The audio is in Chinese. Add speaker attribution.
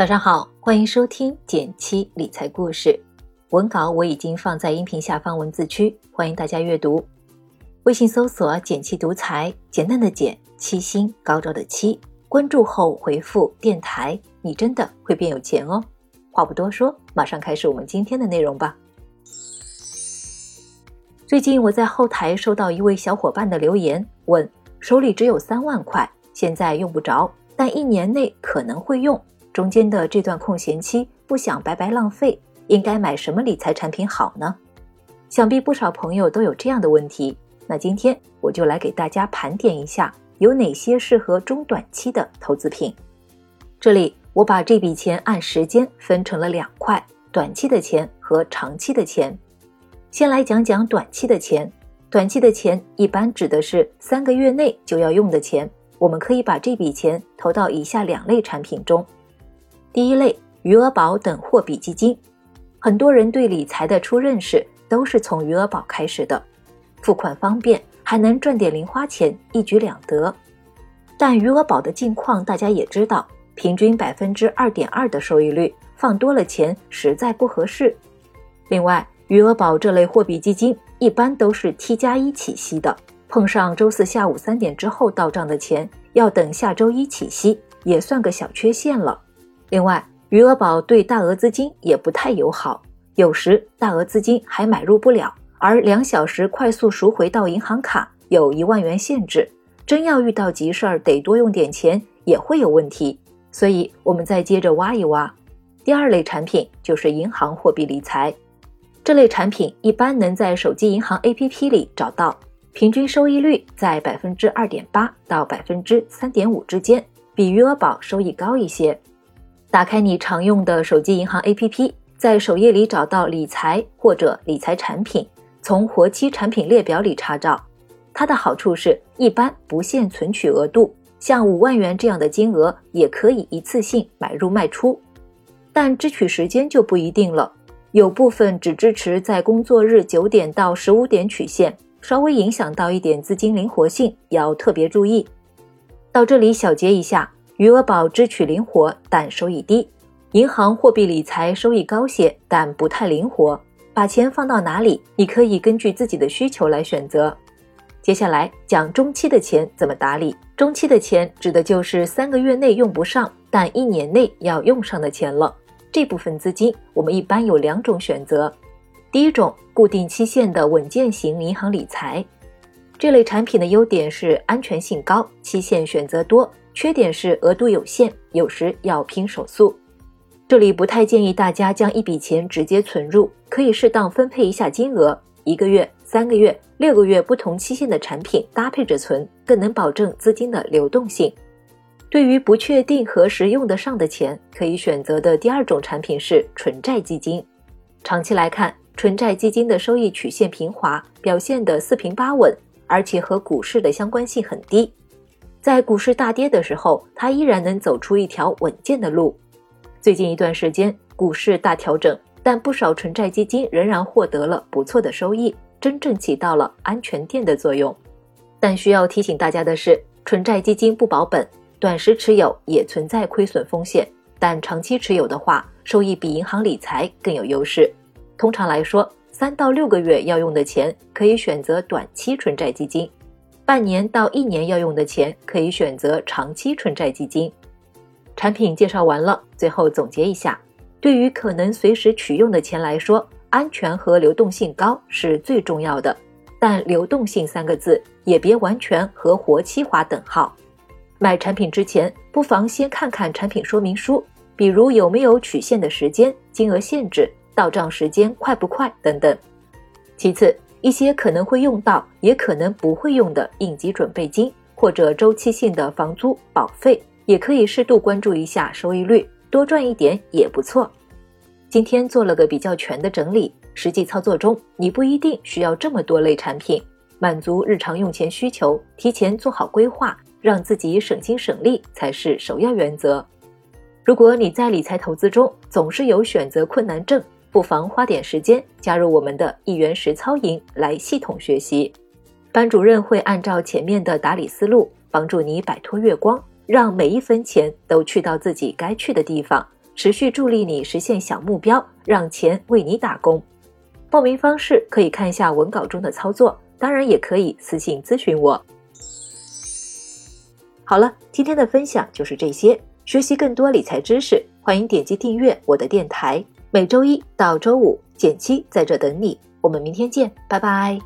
Speaker 1: 早上好，欢迎收听减七理财故事。文稿我已经放在音频下方文字区，欢迎大家阅读。微信搜索“减七独裁，简单的简，七星高照的七。关注后回复“电台”，你真的会变有钱哦。话不多说，马上开始我们今天的内容吧。最近我在后台收到一位小伙伴的留言，问手里只有三万块，现在用不着，但一年内可能会用。中间的这段空闲期，不想白白浪费，应该买什么理财产品好呢？想必不少朋友都有这样的问题。那今天我就来给大家盘点一下，有哪些适合中短期的投资品。这里我把这笔钱按时间分成了两块：短期的钱和长期的钱。先来讲讲短期的钱。短期的钱一般指的是三个月内就要用的钱。我们可以把这笔钱投到以下两类产品中。第一类余额宝等货币基金，很多人对理财的初认识都是从余额宝开始的，付款方便，还能赚点零花钱，一举两得。但余额宝的近况大家也知道，平均百分之二点二的收益率，放多了钱实在不合适。另外，余额宝这类货币基金一般都是 T 加一起息的，碰上周四下午三点之后到账的钱，要等下周一起息，也算个小缺陷了。另外，余额宝对大额资金也不太友好，有时大额资金还买入不了，而两小时快速赎回到银行卡有一万元限制，真要遇到急事儿得多用点钱也会有问题。所以，我们再接着挖一挖。第二类产品就是银行货币理财，这类产品一般能在手机银行 APP 里找到，平均收益率在百分之二点八到百分之三点五之间，比余额宝收益高一些。打开你常用的手机银行 APP，在首页里找到理财或者理财产品，从活期产品列表里查找。它的好处是一般不限存取额度，像五万元这样的金额也可以一次性买入卖出。但支取时间就不一定了，有部分只支持在工作日九点到十五点取现，稍微影响到一点资金灵活性，要特别注意。到这里小结一下。余额宝支取灵活，但收益低；银行货币理财收益高些，但不太灵活。把钱放到哪里，你可以根据自己的需求来选择。接下来讲中期的钱怎么打理。中期的钱指的就是三个月内用不上，但一年内要用上的钱了。这部分资金，我们一般有两种选择。第一种，固定期限的稳健型银行理财，这类产品的优点是安全性高，期限选择多。缺点是额度有限，有时要拼手速。这里不太建议大家将一笔钱直接存入，可以适当分配一下金额，一个月、三个月、六个月不同期限的产品搭配着存，更能保证资金的流动性。对于不确定何时用得上的钱，可以选择的第二种产品是纯债基金。长期来看，纯债基金的收益曲线平滑，表现得四平八稳，而且和股市的相关性很低。在股市大跌的时候，它依然能走出一条稳健的路。最近一段时间，股市大调整，但不少纯债基金仍然获得了不错的收益，真正起到了安全垫的作用。但需要提醒大家的是，纯债基金不保本，短时持有也存在亏损风险，但长期持有的话，收益比银行理财更有优势。通常来说，三到六个月要用的钱，可以选择短期纯债基金。半年到一年要用的钱，可以选择长期纯债基金。产品介绍完了，最后总结一下：对于可能随时取用的钱来说，安全和流动性高是最重要的。但流动性三个字也别完全和活期划等号。买产品之前，不妨先看看产品说明书，比如有没有取现的时间、金额限制、到账时间快不快等等。其次。一些可能会用到，也可能不会用的应急准备金，或者周期性的房租保费，也可以适度关注一下收益率，多赚一点也不错。今天做了个比较全的整理，实际操作中你不一定需要这么多类产品，满足日常用钱需求，提前做好规划，让自己省心省力才是首要原则。如果你在理财投资中总是有选择困难症，不妨花点时间加入我们的一元实操营来系统学习，班主任会按照前面的打理思路，帮助你摆脱月光，让每一分钱都去到自己该去的地方，持续助力你实现小目标，让钱为你打工。报名方式可以看一下文稿中的操作，当然也可以私信咨询我。好了，今天的分享就是这些。学习更多理财知识，欢迎点击订阅我的电台。每周一到周五，减七在这等你。我们明天见，拜拜。